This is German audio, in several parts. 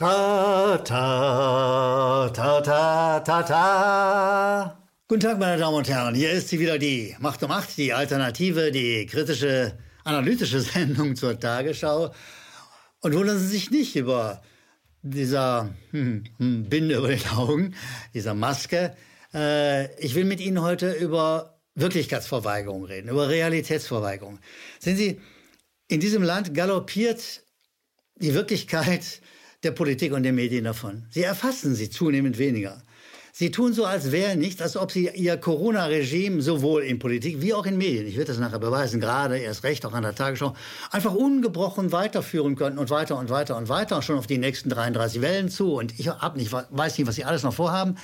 Ta, ta, ta, ta, ta, ta. Guten Tag, meine Damen und Herren. Hier ist sie wieder, die Macht um Acht, die Alternative, die kritische, analytische Sendung zur Tagesschau. Und wundern Sie sich nicht über dieser hm, hm, Binde über den Augen, dieser Maske. Äh, ich will mit Ihnen heute über Wirklichkeitsverweigerung reden, über Realitätsverweigerung. Sehen Sie, in diesem Land galoppiert die Wirklichkeit der Politik und der Medien davon. Sie erfassen sie zunehmend weniger. Sie tun so, als wäre nichts, als ob sie ihr Corona-Regime sowohl in Politik wie auch in Medien, ich werde das nachher beweisen, gerade erst recht auch an der Tagesschau, einfach ungebrochen weiterführen könnten und weiter und weiter und weiter, schon auf die nächsten 33 Wellen zu. Und ich hab nicht, weiß nicht, was sie alles noch vorhaben.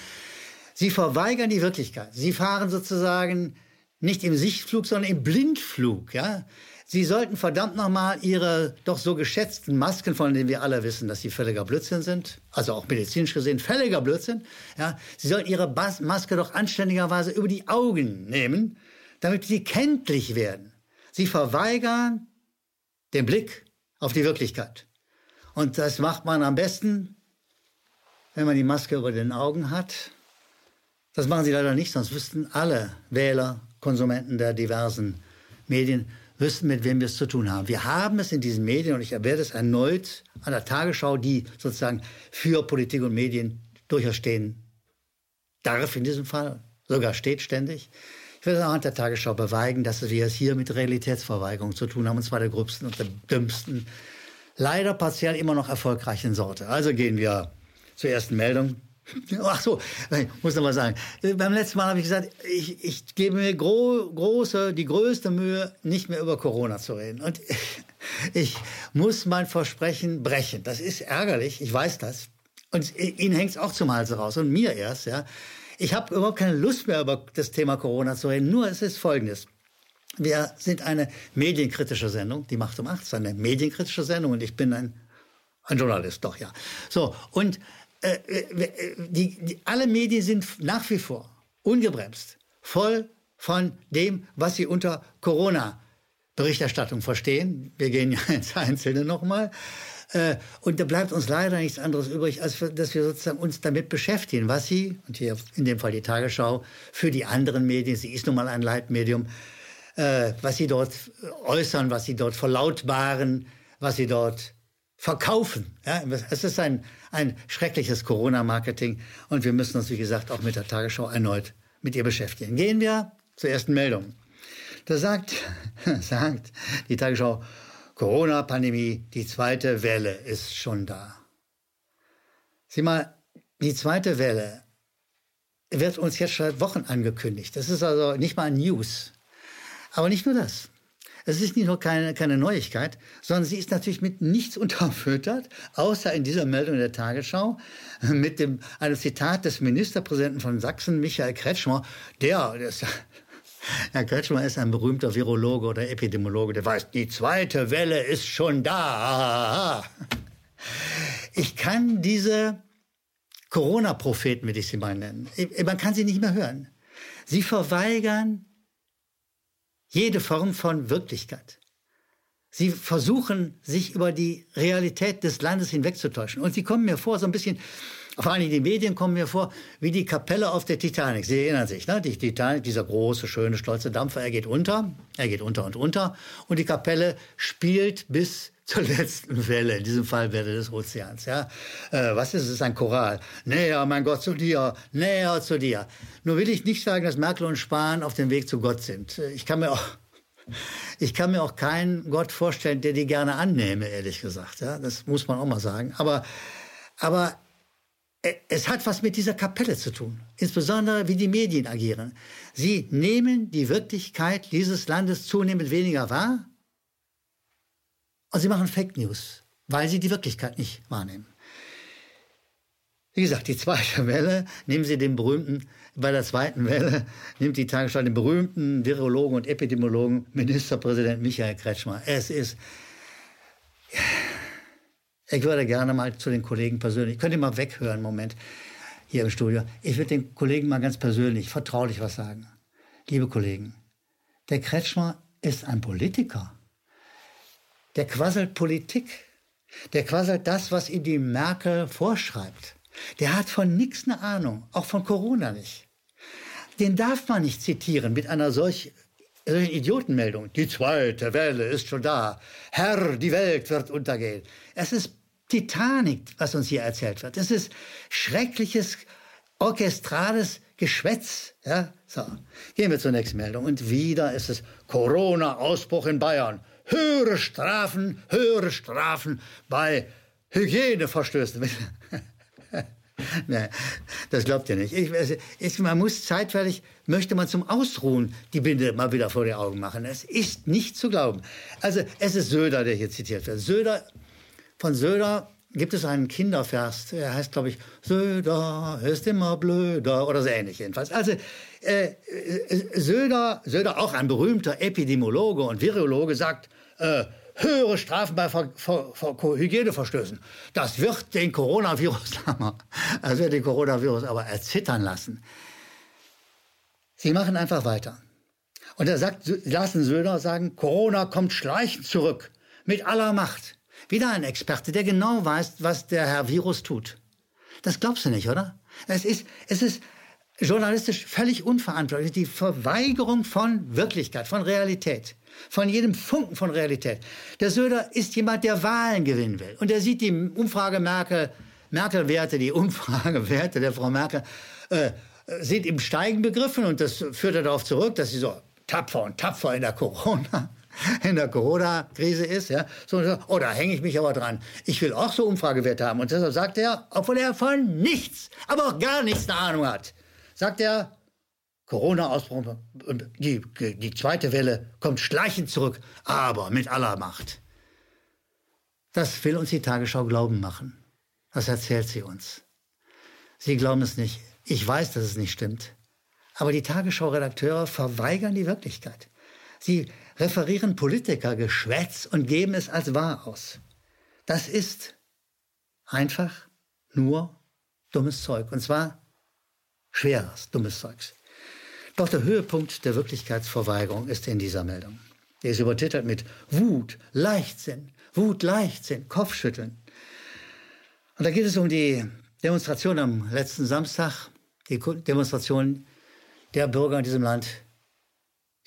Sie verweigern die Wirklichkeit. Sie fahren sozusagen nicht im Sichtflug, sondern im Blindflug. Ja? Sie sollten verdammt nochmal Ihre doch so geschätzten Masken, von denen wir alle wissen, dass sie völliger Blödsinn sind, also auch medizinisch gesehen völliger Blödsinn, ja, Sie sollten Ihre Bas Maske doch anständigerweise über die Augen nehmen, damit sie kenntlich werden. Sie verweigern den Blick auf die Wirklichkeit. Und das macht man am besten, wenn man die Maske über den Augen hat. Das machen sie leider nicht, sonst wüssten alle Wähler, Konsumenten der diversen Medien, wüssten, mit wem wir es zu tun haben. Wir haben es in diesen Medien, und ich werde es erneut an der Tagesschau, die sozusagen für Politik und Medien durchaus stehen darf in diesem Fall, sogar steht ständig. Ich es auch an der Tagesschau beweigen, dass wir es hier mit Realitätsverweigerung zu tun haben, und zwar der gröbsten und der dümmsten, leider partiell immer noch erfolgreichen Sorte. Also gehen wir zur ersten Meldung. Ach so, ich muss noch mal sagen. Beim letzten Mal habe ich gesagt, ich, ich gebe mir gro große, die größte Mühe, nicht mehr über Corona zu reden. Und ich, muss mein Versprechen brechen. Das ist ärgerlich, ich weiß das. Und Ihnen hängt es auch zum Halse raus und mir erst. Ja. Ich habe überhaupt keine Lust mehr über das Thema Corona zu reden. Nur es ist Folgendes. Wir sind eine medienkritische Sendung, die Macht um acht ist eine medienkritische Sendung und ich bin ein, ein Journalist, doch ja. So, und äh, äh, die, die, alle Medien sind nach wie vor ungebremst, voll von dem, was sie unter Corona-Berichterstattung verstehen. Wir gehen ja ins Einzelne nochmal. Äh, und da bleibt uns leider nichts anderes übrig, als dass wir sozusagen uns damit beschäftigen, was sie, und hier in dem Fall die Tagesschau, für die anderen Medien, sie ist nun mal ein Leitmedium, was sie dort äußern, was sie dort verlautbaren, was sie dort verkaufen. Ja, es ist ein, ein schreckliches Corona-Marketing und wir müssen uns, wie gesagt, auch mit der Tagesschau erneut mit ihr beschäftigen. Gehen wir zur ersten Meldung. Da sagt, sagt die Tagesschau, Corona-Pandemie, die zweite Welle ist schon da. Sieh mal, die zweite Welle wird uns jetzt seit Wochen angekündigt. Das ist also nicht mal News. Aber nicht nur das. Es ist nicht nur keine, keine Neuigkeit, sondern sie ist natürlich mit nichts unterfüttert, außer in dieser Meldung der Tagesschau mit dem, einem Zitat des Ministerpräsidenten von Sachsen, Michael Kretschmer, der, der ist, Herr Kretschmer ist ein berühmter Virologe oder Epidemiologe, der weiß, die zweite Welle ist schon da. Ich kann diese Corona-Propheten, will ich sie mal nennen, man kann sie nicht mehr hören. Sie verweigern jede Form von Wirklichkeit. Sie versuchen, sich über die Realität des Landes hinwegzutäuschen. Und sie kommen mir vor, so ein bisschen, vor allem die Medien kommen mir vor, wie die Kapelle auf der Titanic. Sie erinnern sich, ne? Die Titanic, dieser große, schöne, stolze Dampfer, er geht unter, er geht unter und unter. Und die Kapelle spielt bis zur letzten Welle, in diesem Fall Welle des Ozeans. Ja? Äh, was ist es? ist ein Choral. Näher, mein Gott, zu dir, näher zu dir. Nur will ich nicht sagen, dass Merkel und Spahn auf dem Weg zu Gott sind. Ich kann mir auch, ich kann mir auch keinen Gott vorstellen, der die gerne annehme, ehrlich gesagt. Ja? Das muss man auch mal sagen. Aber, aber es hat was mit dieser Kapelle zu tun, insbesondere wie die Medien agieren. Sie nehmen die Wirklichkeit dieses Landes zunehmend weniger wahr und sie machen Fake News, weil sie die Wirklichkeit nicht wahrnehmen. Wie gesagt, die zweite Welle, nehmen Sie den berühmten, bei der zweiten Welle nimmt die Tagesschau den berühmten Virologen und Epidemiologen Ministerpräsident Michael Kretschmer. Es ist, ich würde gerne mal zu den Kollegen persönlich, könnt ihr mal weghören, Moment, hier im Studio. Ich würde den Kollegen mal ganz persönlich, vertraulich was sagen. Liebe Kollegen, der Kretschmer ist ein Politiker der quasselt Politik. der quasi das, was ihm die Merkel vorschreibt. Der hat von nichts eine Ahnung, auch von Corona nicht. Den darf man nicht zitieren mit einer solch, solchen Idiotenmeldung. Die zweite Welle ist schon da. Herr, die Welt wird untergehen. Es ist Titanic, was uns hier erzählt wird. Es ist schreckliches, orchestrales Geschwätz. Ja, so. Gehen wir zur nächsten Meldung. Und wieder ist es Corona-Ausbruch in Bayern. Höhere Strafen, höhere Strafen bei Hygieneverstößen. nee, das glaubt ihr nicht. Ich, ich, man muss zeitweilig, möchte man zum Ausruhen die Binde mal wieder vor die Augen machen. Es ist nicht zu glauben. Also es ist Söder, der hier zitiert wird. Söder, von Söder gibt es einen Kindervers, der heißt, glaube ich, Söder ist immer blöder oder so ähnlich jedenfalls. Also äh, äh, Söder, Söder, auch ein berühmter Epidemiologe und Virologe, sagt, äh, höhere Strafen bei Ver Ver Ver Hygieneverstößen. Das wird den Coronavirus, das den Coronavirus aber erzittern lassen. Sie machen einfach weiter. Und er sagt, lassen Söder sagen, Corona kommt schleichend zurück, mit aller Macht. Wieder ein Experte, der genau weiß, was der Herr Virus tut. Das glaubst du nicht, oder? Es ist, es ist journalistisch völlig unverantwortlich, die Verweigerung von Wirklichkeit, von Realität von jedem Funken von Realität. Der Söder ist jemand, der Wahlen gewinnen will. Und er sieht die Umfrage Merkel, Merkel-Werte, die Umfragewerte der Frau Merkel, äh, sind im Steigen begriffen und das führt darauf zurück, dass sie so tapfer und tapfer in der Corona in der Corona-Krise ist, ja, so, oh, da hänge ich mich aber dran. Ich will auch so Umfragewerte haben. Und deshalb sagt er, obwohl er von nichts, aber auch gar nichts eine Ahnung hat, sagt er, Corona-Ausbruch und die, die zweite Welle kommt schleichend zurück, aber mit aller Macht. Das will uns die Tagesschau glauben machen. Das erzählt sie uns. Sie glauben es nicht. Ich weiß, dass es nicht stimmt. Aber die Tagesschau-Redakteure verweigern die Wirklichkeit. Sie referieren Politikergeschwätz und geben es als wahr aus. Das ist einfach nur dummes Zeug. Und zwar schweres, dummes Zeugs. Doch der Höhepunkt der Wirklichkeitsverweigerung ist in dieser Meldung. Der ist übertitelt mit Wut, Leichtsinn, Wut, Leichtsinn, Kopfschütteln. Und da geht es um die Demonstration am letzten Samstag, die Demonstration der Bürger in diesem Land,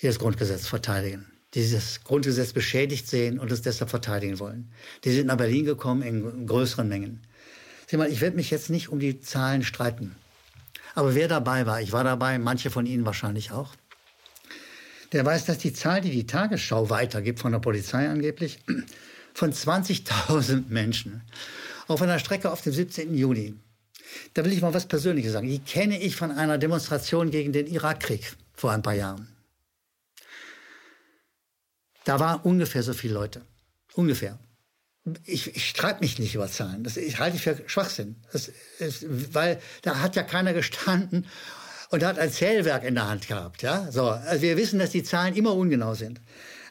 die das Grundgesetz verteidigen, dieses Grundgesetz beschädigt sehen und es deshalb verteidigen wollen. Die sind nach Berlin gekommen in größeren Mengen. Sieh mal, ich werde mich jetzt nicht um die Zahlen streiten. Aber wer dabei war, ich war dabei, manche von Ihnen wahrscheinlich auch, der weiß, dass die Zahl, die die Tagesschau weitergibt von der Polizei angeblich, von 20.000 Menschen auf einer Strecke auf dem 17. Juni. Da will ich mal was Persönliches sagen. Die kenne ich von einer Demonstration gegen den Irakkrieg vor ein paar Jahren. Da waren ungefähr so viele Leute. Ungefähr ich, ich streite mich nicht über Zahlen. Das ich halte ich für Schwachsinn. Das ist, weil da hat ja keiner gestanden und hat ein Zählwerk in der Hand gehabt. Ja? So, also wir wissen, dass die Zahlen immer ungenau sind.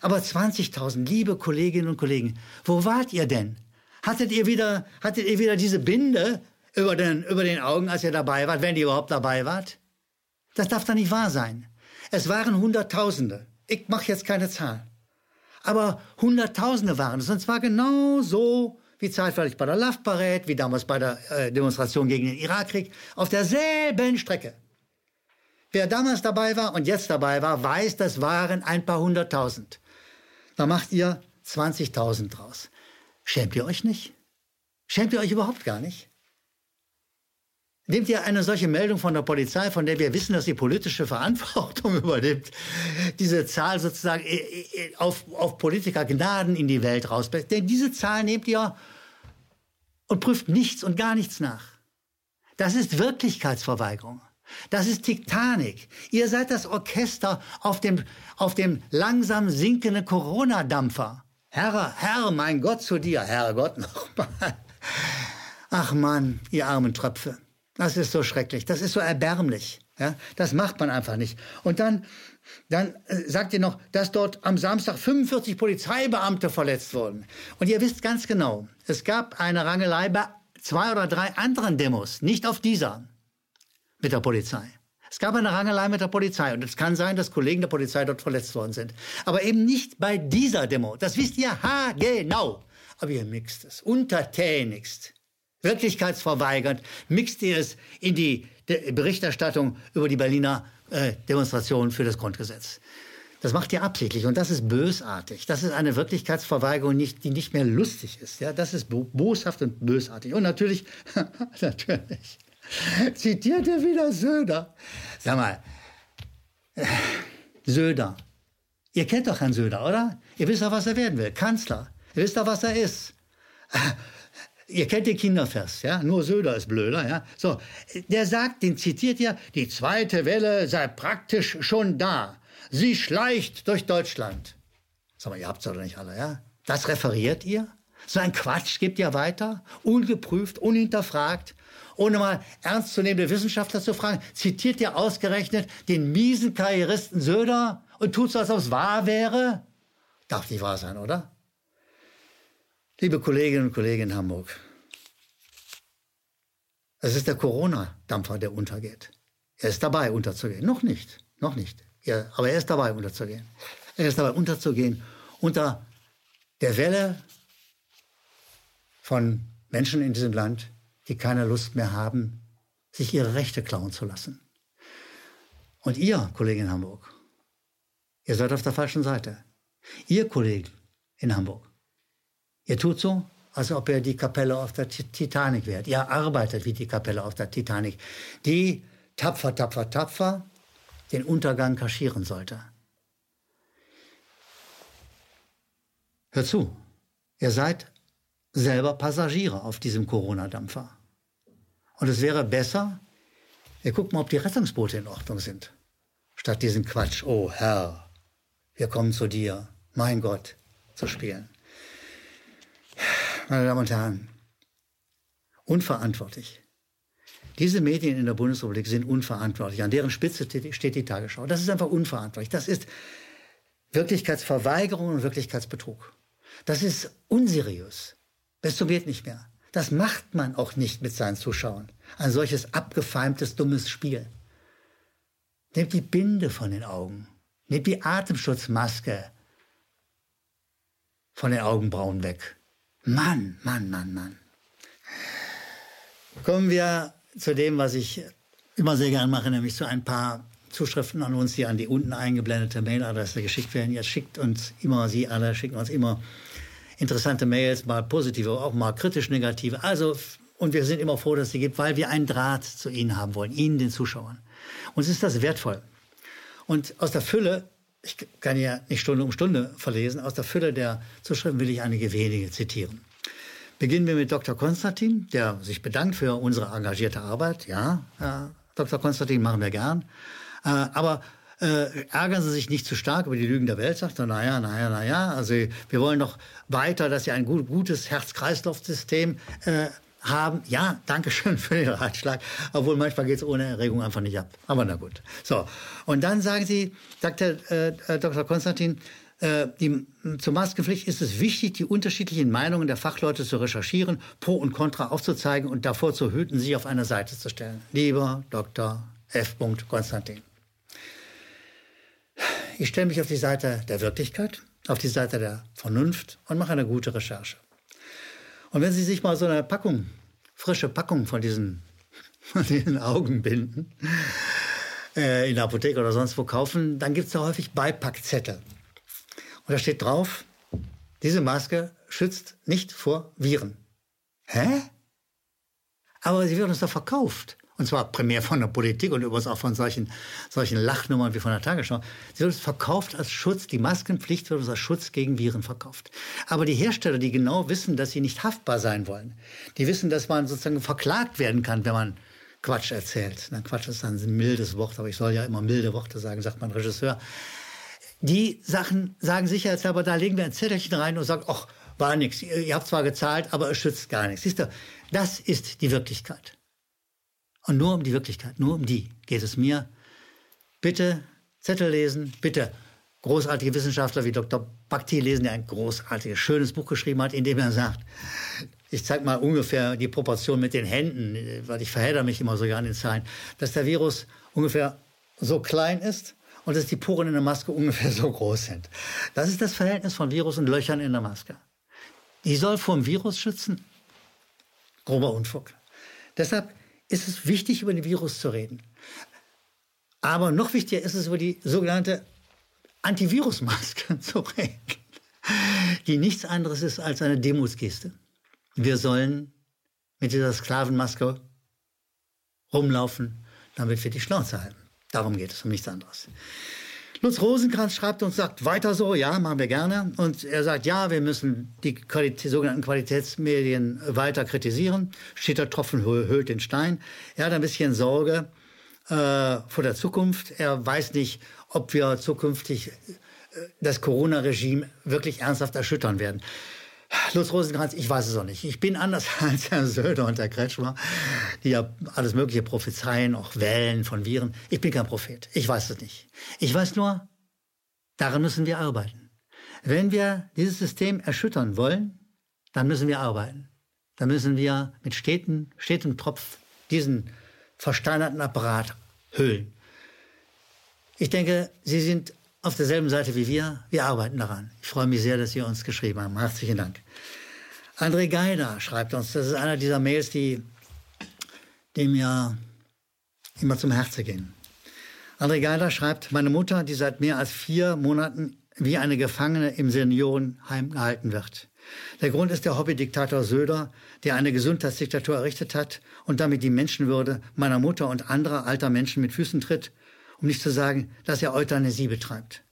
Aber 20.000, liebe Kolleginnen und Kollegen, wo wart ihr denn? Hattet ihr wieder, hattet ihr wieder diese Binde über den, über den Augen, als ihr dabei wart, wenn ihr überhaupt dabei wart? Das darf doch nicht wahr sein. Es waren Hunderttausende. Ich mache jetzt keine Zahl aber Hunderttausende waren es. Und zwar genau so wie zeitweilig bei der Love Parade, wie damals bei der äh, Demonstration gegen den Irakkrieg, auf derselben Strecke. Wer damals dabei war und jetzt dabei war, weiß, das waren ein paar hunderttausend. Da macht ihr 20.000 draus. Schämt ihr euch nicht? Schämt ihr euch überhaupt gar nicht? Nehmt ihr eine solche Meldung von der Polizei, von der wir wissen, dass sie politische Verantwortung übernimmt, diese Zahl sozusagen äh, äh, auf, auf Politiker Gnaden in die Welt raus? Denn diese Zahl nehmt ihr und prüft nichts und gar nichts nach. Das ist Wirklichkeitsverweigerung. Das ist Tiktanik. Ihr seid das Orchester auf dem, auf dem langsam sinkenden Corona-Dampfer. Herr, Herr, mein Gott zu dir, Herrgott nochmal. Ach Mann, ihr armen Tröpfe. Das ist so schrecklich, das ist so erbärmlich. Ja, das macht man einfach nicht. Und dann, dann äh, sagt ihr noch, dass dort am Samstag 45 Polizeibeamte verletzt wurden. Und ihr wisst ganz genau, es gab eine Rangelei bei zwei oder drei anderen Demos, nicht auf dieser mit der Polizei. Es gab eine Rangelei mit der Polizei und es kann sein, dass Kollegen der Polizei dort verletzt worden sind. Aber eben nicht bei dieser Demo. Das wisst ihr ha genau. aber ihr mixt es. Untertänigst, wirklichkeitsverweigernd, mixt ihr es in die Berichterstattung über die Berliner äh, Demonstration für das Grundgesetz. Das macht ihr absichtlich und das ist bösartig. Das ist eine Wirklichkeitsverweigerung, nicht, die nicht mehr lustig ist. Ja, das ist boshaft und bösartig. Und natürlich, natürlich, zitiert ihr wieder Söder. Sag mal, äh, Söder. Ihr kennt doch Herrn Söder, oder? Ihr wisst doch, was er werden will. Kanzler. Ihr wisst doch, was er ist. Ihr kennt den Kindervers, ja? Nur Söder ist blöder, ja? So, der sagt, den zitiert ja, die zweite Welle sei praktisch schon da. Sie schleicht durch Deutschland. Sag mal, ihr habt's doch nicht alle, ja? Das referiert ihr? So ein Quatsch gibt ihr weiter? Ungeprüft, unhinterfragt? Ohne mal ernstzunehmende Wissenschaftler zu fragen, zitiert ihr ausgerechnet den miesen Karrieristen Söder und tut so, als ob es wahr wäre? Darf nicht wahr sein, oder? Liebe Kolleginnen und Kollegen in Hamburg, es ist der Corona-Dampfer, der untergeht. Er ist dabei, unterzugehen. Noch nicht, noch nicht. Ja, aber er ist dabei, unterzugehen. Er ist dabei, unterzugehen unter der Welle von Menschen in diesem Land, die keine Lust mehr haben, sich ihre Rechte klauen zu lassen. Und ihr, Kollegen in Hamburg, ihr seid auf der falschen Seite. Ihr Kollegen in Hamburg, Ihr tut so, als ob ihr die Kapelle auf der Titanic wärt. Ihr arbeitet wie die Kapelle auf der Titanic, die tapfer, tapfer, tapfer den Untergang kaschieren sollte. Hört zu, ihr seid selber Passagiere auf diesem Corona-Dampfer. Und es wäre besser, ihr guckt mal, ob die Rettungsboote in Ordnung sind. Statt diesen Quatsch, oh Herr, wir kommen zu dir, mein Gott, zu spielen meine Damen und Herren, unverantwortlich. Diese Medien in der Bundesrepublik sind unverantwortlich. An deren Spitze steht die Tagesschau. Das ist einfach unverantwortlich. Das ist Wirklichkeitsverweigerung und Wirklichkeitsbetrug. Das ist unseriös. Bis zum geht nicht mehr. Das macht man auch nicht mit seinen Zuschauern. Ein solches abgefeimtes, dummes Spiel. Nehmt die Binde von den Augen. Nehmt die Atemschutzmaske von den Augenbrauen weg. Mann, Mann, Mann, Mann. Kommen wir zu dem, was ich immer sehr gern mache, nämlich zu ein paar Zuschriften an uns, die an die unten eingeblendete Mailadresse geschickt werden. Jetzt schickt uns immer, Sie alle schicken uns immer interessante Mails, mal positive, auch mal kritisch negative. Also, und wir sind immer froh, dass es sie gibt, weil wir einen Draht zu Ihnen haben wollen, Ihnen, den Zuschauern. Uns ist das wertvoll. Und aus der Fülle ich kann ja nicht Stunde um Stunde verlesen, aus der Fülle der Zuschriften will ich einige wenige zitieren. Beginnen wir mit Dr. Konstantin, der sich bedankt für unsere engagierte Arbeit. Ja, Herr Dr. Konstantin, machen wir gern. Äh, aber äh, ärgern Sie sich nicht zu stark über die Lügen der Welt, sagt er, naja, naja, naja, also wir wollen doch weiter, dass Sie ein gut, gutes Herz-Kreislauf-System äh, haben, ja, danke schön für den Ratschlag, obwohl manchmal geht es ohne Erregung einfach nicht ab. Aber na gut. So, und dann sagen Sie, sagt der äh, äh Dr. Konstantin, äh, die, zur Maskenpflicht ist es wichtig, die unterschiedlichen Meinungen der Fachleute zu recherchieren, Pro und Contra aufzuzeigen und davor zu hüten, sich auf eine Seite zu stellen. Lieber Dr. F. Konstantin. Ich stelle mich auf die Seite der Wirklichkeit, auf die Seite der Vernunft und mache eine gute Recherche. Und wenn Sie sich mal so eine Packung, frische Packung von diesen, von diesen Augenbinden äh, in der Apotheke oder sonst wo kaufen, dann gibt es da häufig Beipackzettel. Und da steht drauf, diese Maske schützt nicht vor Viren. Hä? Aber sie wird uns doch verkauft. Und zwar primär von der Politik und übrigens auch von solchen, solchen Lachnummern wie von der Tagesschau. Sie wird verkauft als Schutz. Die Maskenpflicht wird uns als Schutz gegen Viren verkauft. Aber die Hersteller, die genau wissen, dass sie nicht haftbar sein wollen, die wissen, dass man sozusagen verklagt werden kann, wenn man Quatsch erzählt. Na, Quatsch ist dann ein mildes Wort, aber ich soll ja immer milde Worte sagen, sagt mein Regisseur. Die Sachen sagen sicherheitshalber, da legen wir ein Zettelchen rein und sagen, ach, war nichts. Ihr habt zwar gezahlt, aber es schützt gar nichts. Siehst du, das ist die Wirklichkeit. Und nur um die Wirklichkeit, nur um die geht es mir. Bitte Zettel lesen, bitte großartige Wissenschaftler wie Dr. Bhakti lesen, der ein großartiges, schönes Buch geschrieben hat, in dem er sagt, ich zeige mal ungefähr die Proportion mit den Händen, weil ich verhedder mich immer so an den Zahlen, dass der Virus ungefähr so klein ist und dass die Poren in der Maske ungefähr so groß sind. Das ist das Verhältnis von Virus und Löchern in der Maske. die soll vor dem Virus schützen. Grober Unfug. Deshalb ist es wichtig, über den Virus zu reden. Aber noch wichtiger ist es, über die sogenannte Antivirusmaske zu reden, die nichts anderes ist als eine Demutsgeste. Wir sollen mit dieser Sklavenmaske rumlaufen, damit wir die Schnauze halten. Darum geht es, um nichts anderes. Lutz Rosenkranz schreibt uns, sagt weiter so, ja, machen wir gerne. Und er sagt, ja, wir müssen die Qualität, sogenannten Qualitätsmedien weiter kritisieren. Steht der Tropfen höhlt den Stein. Er hat ein bisschen Sorge äh, vor der Zukunft. Er weiß nicht, ob wir zukünftig äh, das Corona-Regime wirklich ernsthaft erschüttern werden. Lutz Rosenkranz, ich weiß es auch nicht. Ich bin anders als Herr Söder und Herr Kretschmer, die ja alles Mögliche prophezeien, auch Wellen von Viren. Ich bin kein Prophet. Ich weiß es nicht. Ich weiß nur, daran müssen wir arbeiten. Wenn wir dieses System erschüttern wollen, dann müssen wir arbeiten. Dann müssen wir mit stetem, stetem Tropf diesen versteinerten Apparat hüllen. Ich denke, Sie sind auf derselben Seite wie wir. Wir arbeiten daran. Ich freue mich sehr, dass Sie uns geschrieben haben. Herzlichen Dank. André Geider schreibt uns, das ist einer dieser Mails, die, die mir immer zum Herzen gehen. André Geider schreibt, meine Mutter, die seit mehr als vier Monaten wie eine Gefangene im Seniorenheim gehalten wird. Der Grund ist der Hobbydiktator Söder, der eine Gesundheitsdiktatur errichtet hat und damit die Menschenwürde meiner Mutter und anderer alter Menschen mit Füßen tritt um nicht zu sagen, dass er Euthanasie betreibt.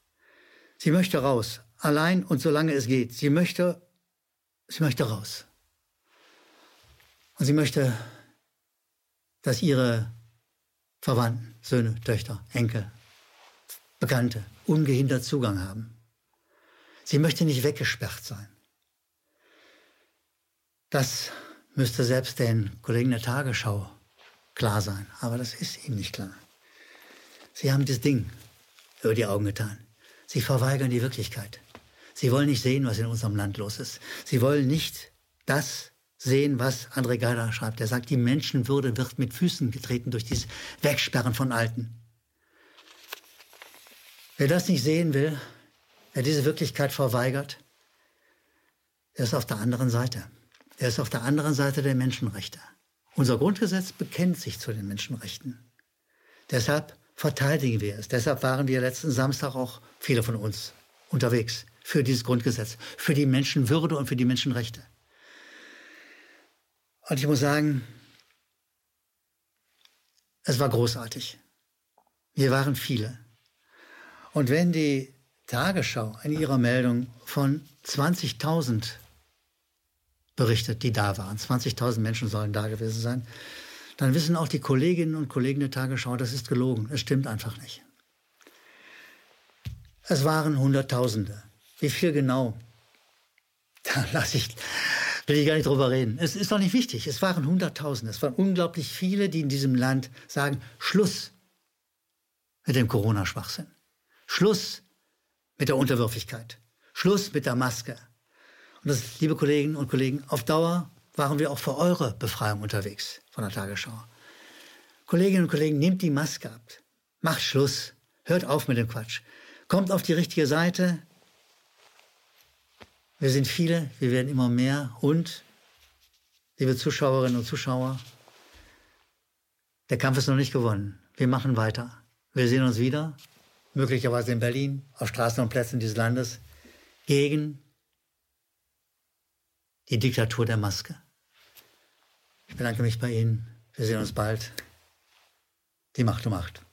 Sie möchte raus, allein und solange es geht. Sie möchte, sie möchte raus. Und sie möchte, dass ihre Verwandten, Söhne, Töchter, Enkel, Bekannte ungehindert Zugang haben. Sie möchte nicht weggesperrt sein. Das müsste selbst den Kollegen der Tagesschau klar sein, aber das ist ihm nicht klar. Sie haben das Ding über die Augen getan. Sie verweigern die Wirklichkeit. Sie wollen nicht sehen, was in unserem Land los ist. Sie wollen nicht das sehen, was André Geider schreibt. Er sagt, die Menschenwürde wird mit Füßen getreten durch dieses Wegsperren von Alten. Wer das nicht sehen will, wer diese Wirklichkeit verweigert, der ist auf der anderen Seite. Er ist auf der anderen Seite der Menschenrechte. Unser Grundgesetz bekennt sich zu den Menschenrechten. Deshalb verteidigen wir es. Deshalb waren wir letzten Samstag auch viele von uns unterwegs für dieses Grundgesetz, für die Menschenwürde und für die Menschenrechte. Und ich muss sagen, es war großartig. Wir waren viele. Und wenn die Tagesschau in ihrer Meldung von 20.000 berichtet, die da waren, 20.000 Menschen sollen da gewesen sein, dann wissen auch die Kolleginnen und Kollegen der Tagesschau, das ist gelogen. Es stimmt einfach nicht. Es waren Hunderttausende. Wie viel genau? Da lasse ich, will ich gar nicht drüber reden. Es ist doch nicht wichtig. Es waren Hunderttausende. Es waren unglaublich viele, die in diesem Land sagen, Schluss mit dem Corona-Schwachsinn. Schluss mit der Unterwürfigkeit. Schluss mit der Maske. Und das, liebe Kolleginnen und Kollegen, auf Dauer waren wir auch für eure Befreiung unterwegs von der Tagesschau. Kolleginnen und Kollegen, nehmt die Maske ab. Macht Schluss. Hört auf mit dem Quatsch. Kommt auf die richtige Seite. Wir sind viele, wir werden immer mehr. Und, liebe Zuschauerinnen und Zuschauer, der Kampf ist noch nicht gewonnen. Wir machen weiter. Wir sehen uns wieder, möglicherweise in Berlin, auf Straßen und Plätzen dieses Landes, gegen die Diktatur der Maske. Ich bedanke mich bei Ihnen. Wir sehen uns bald. Die Macht um Macht.